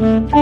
Mm-hmm.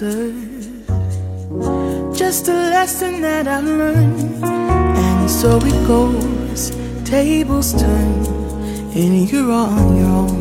Just a lesson that I've learned. And so it goes, tables turn, and you're on your own.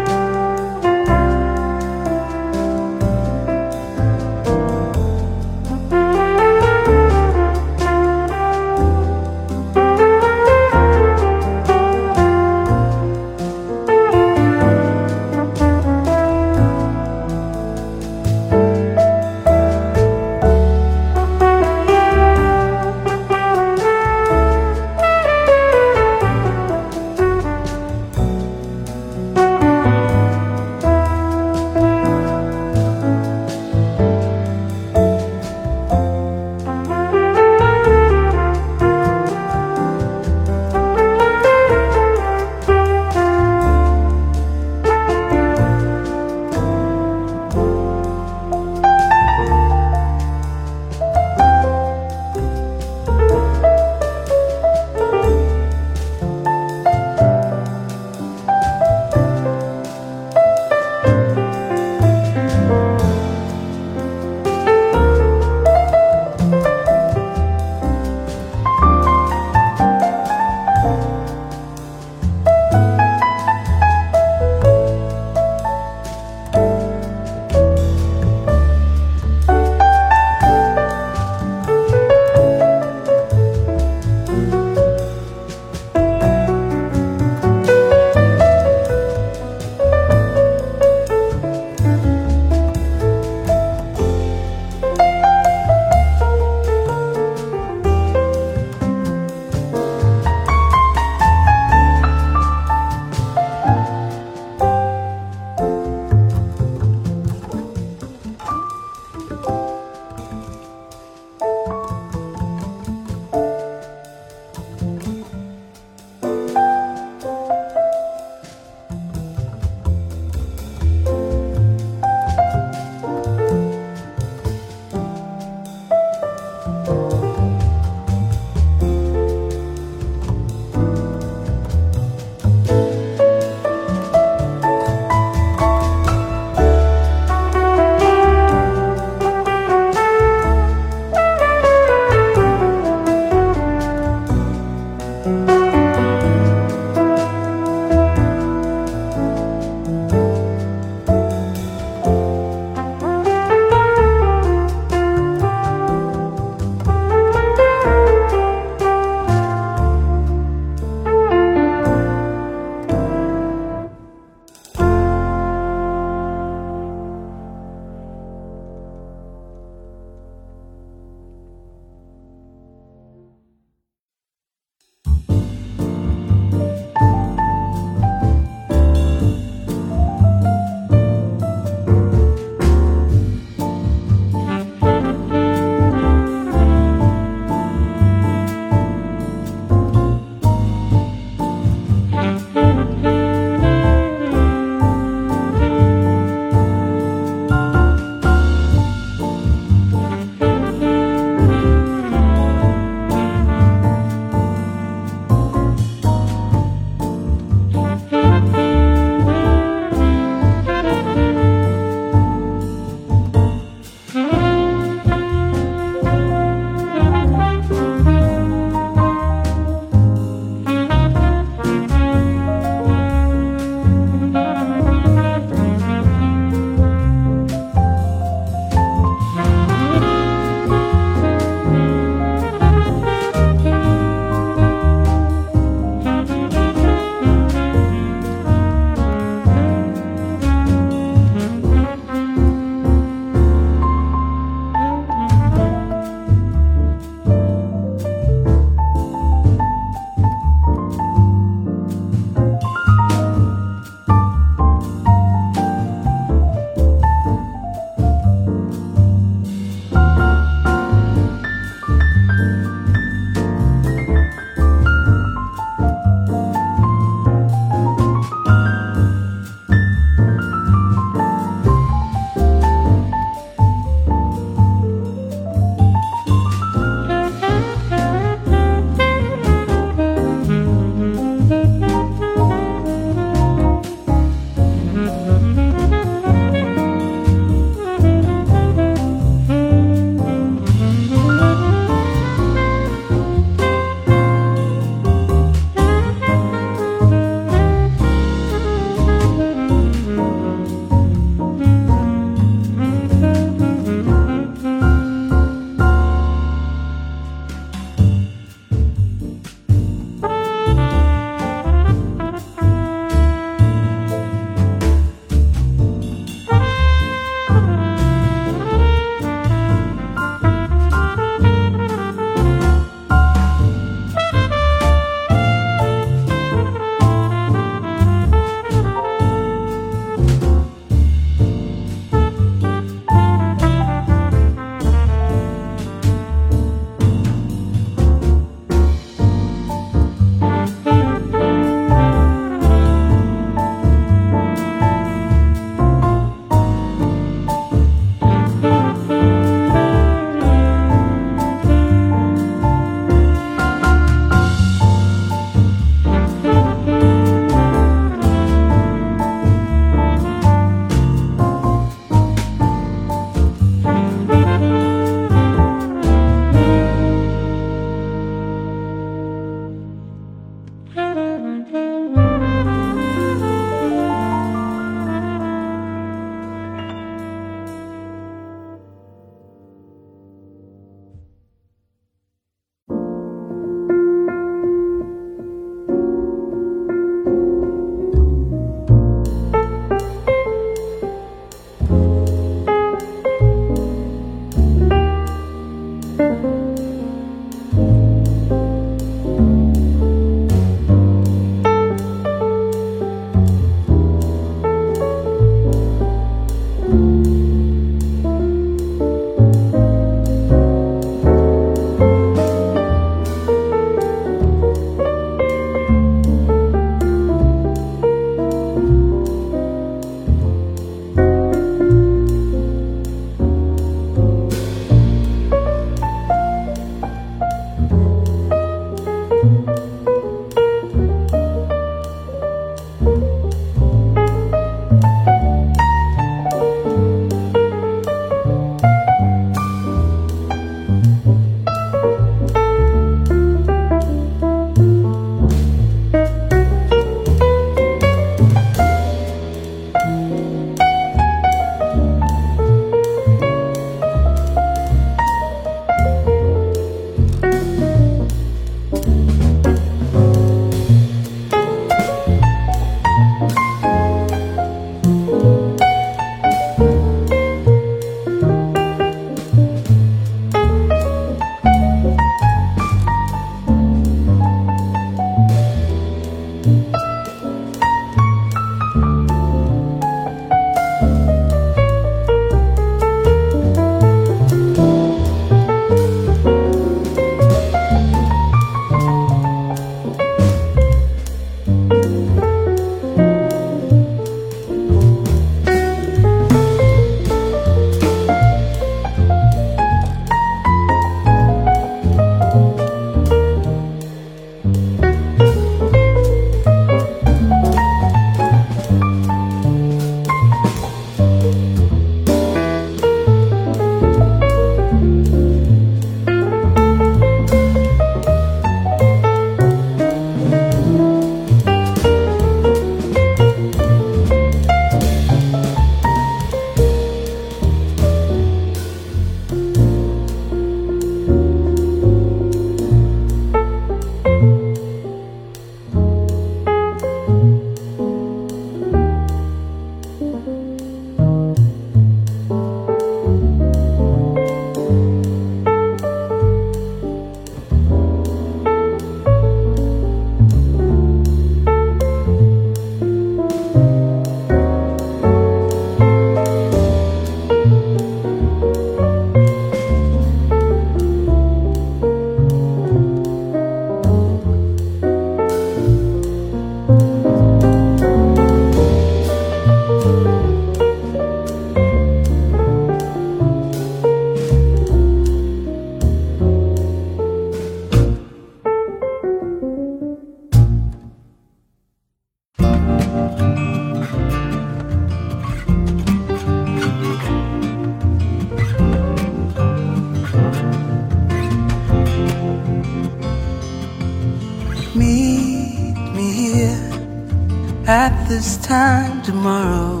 this time tomorrow,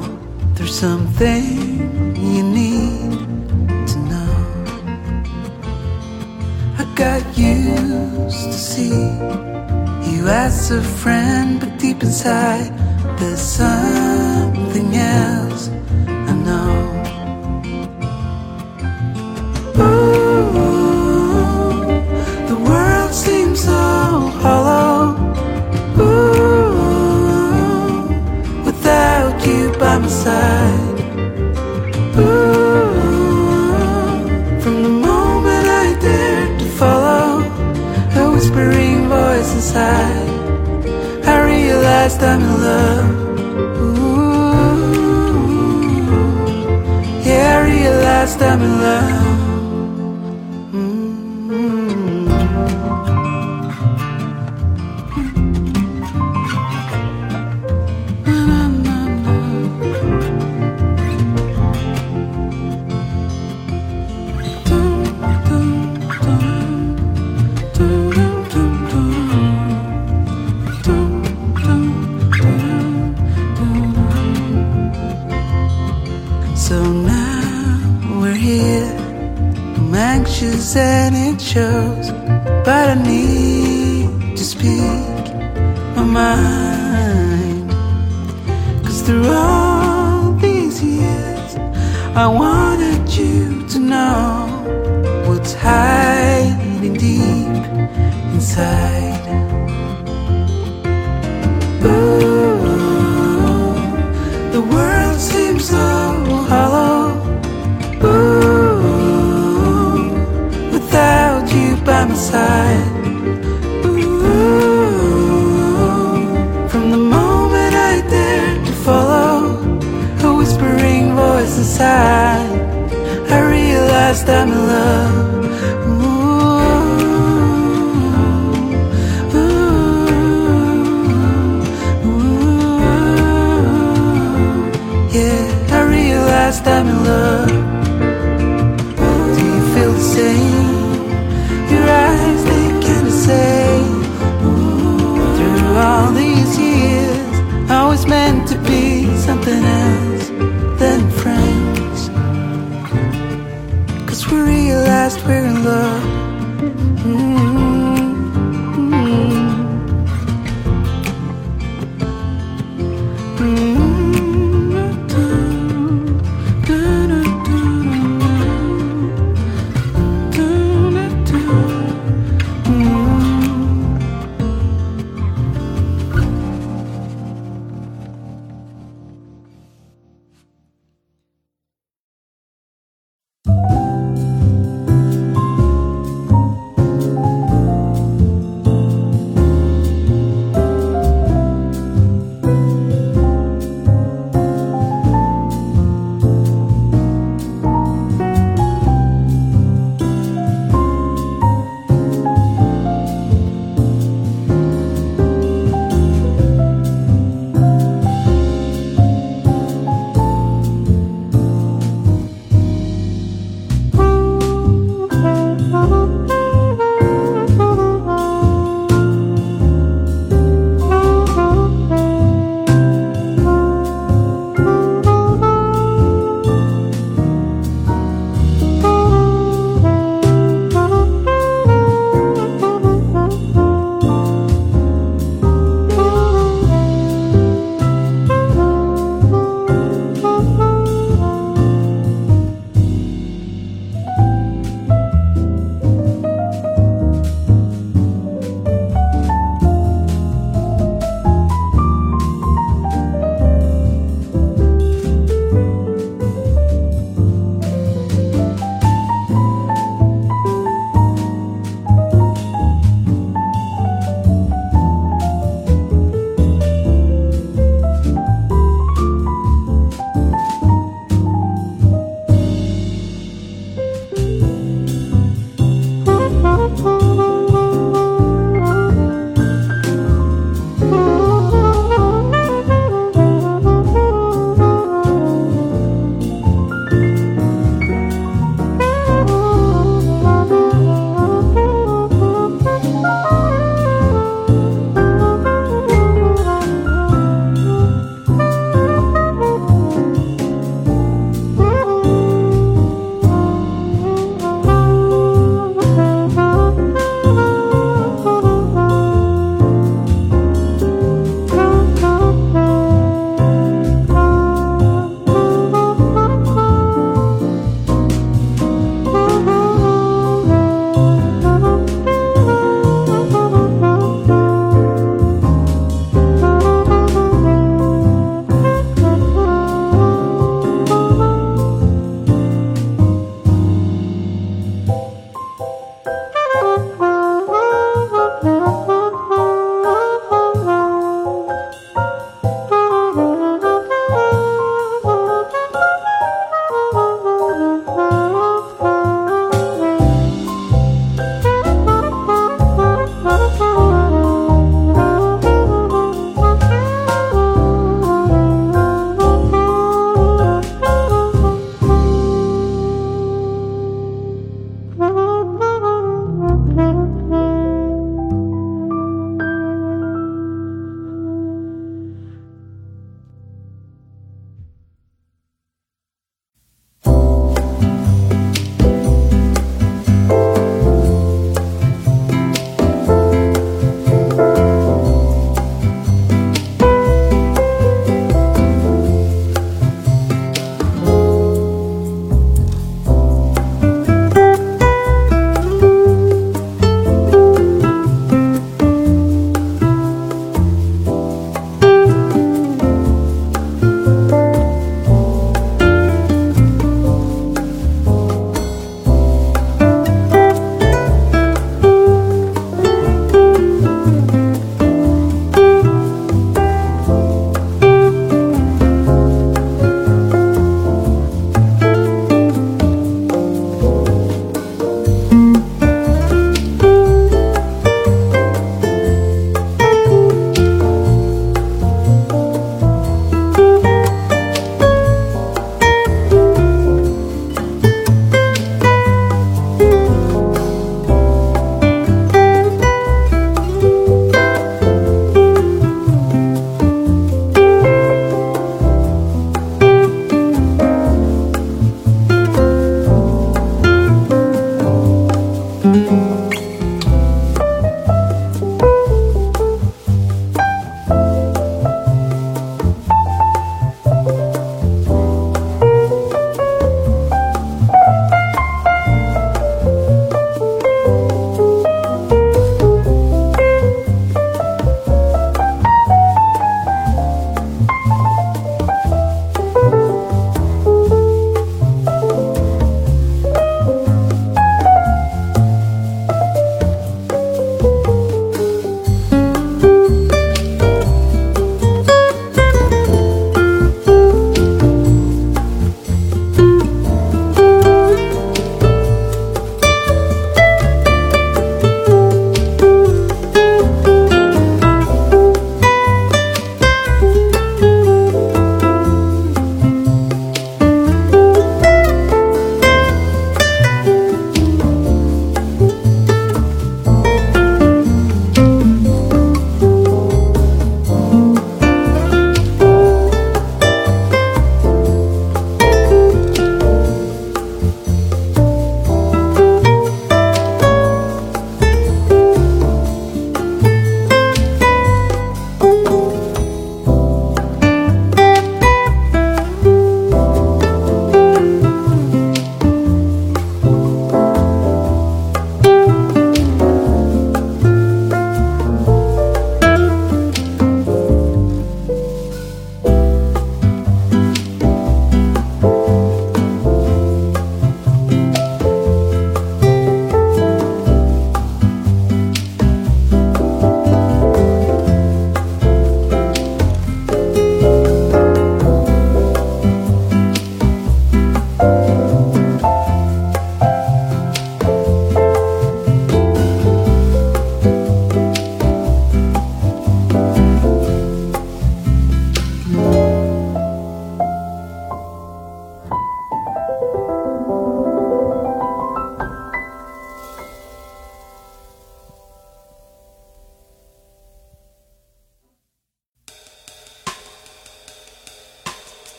there's something you need to know. I got used to see you as a friend, but deep inside, there's something else. side. Ooh, from the moment I dared to follow a whispering voice inside, I realized I'm in love. Ooh, yeah, I realized I'm in love.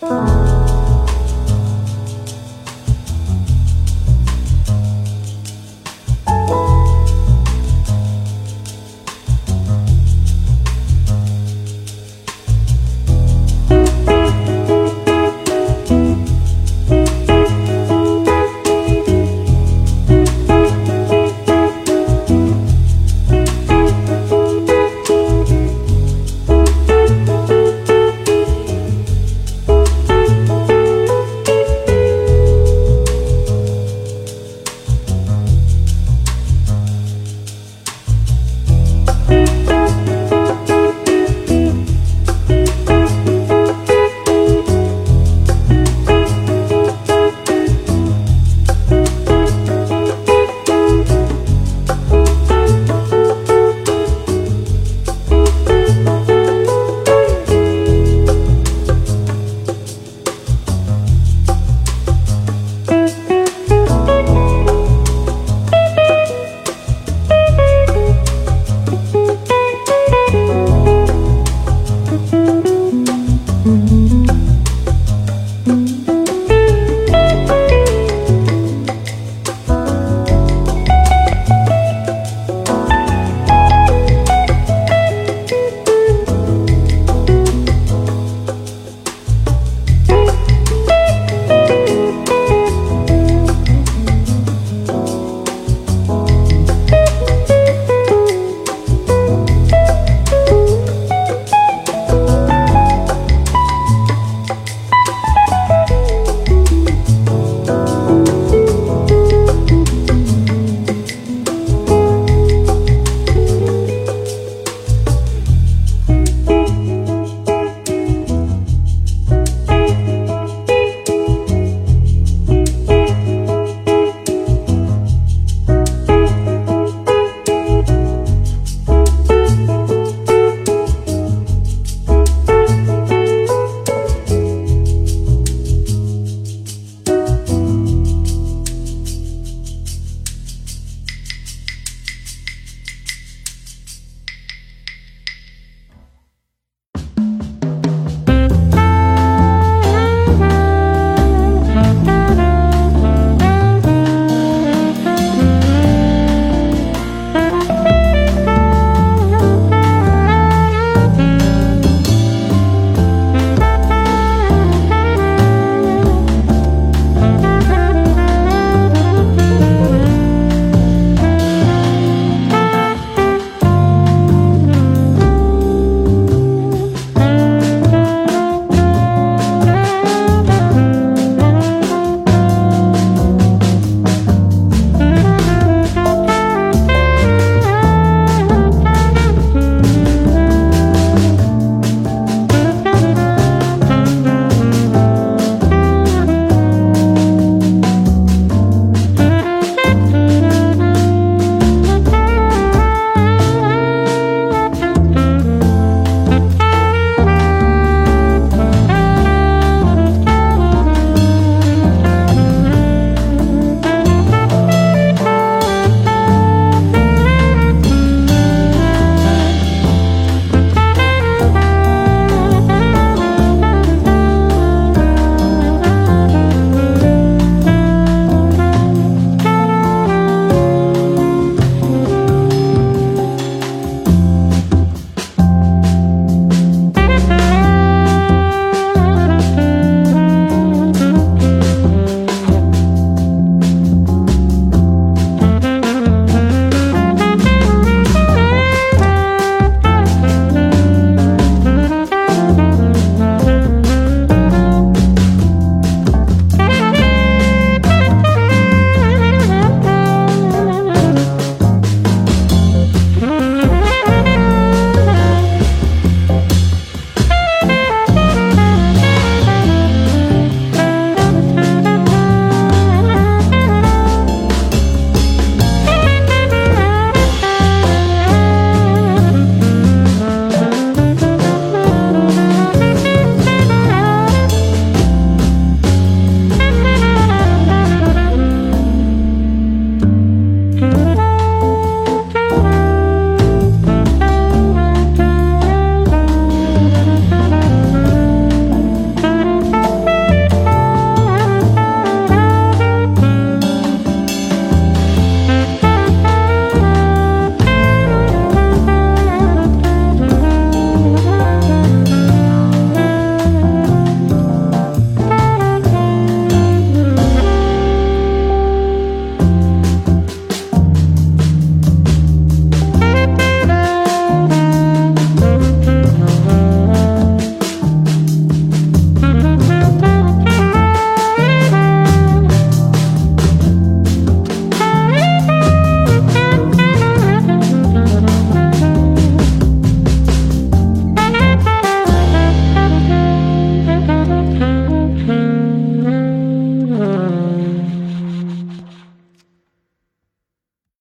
Oh.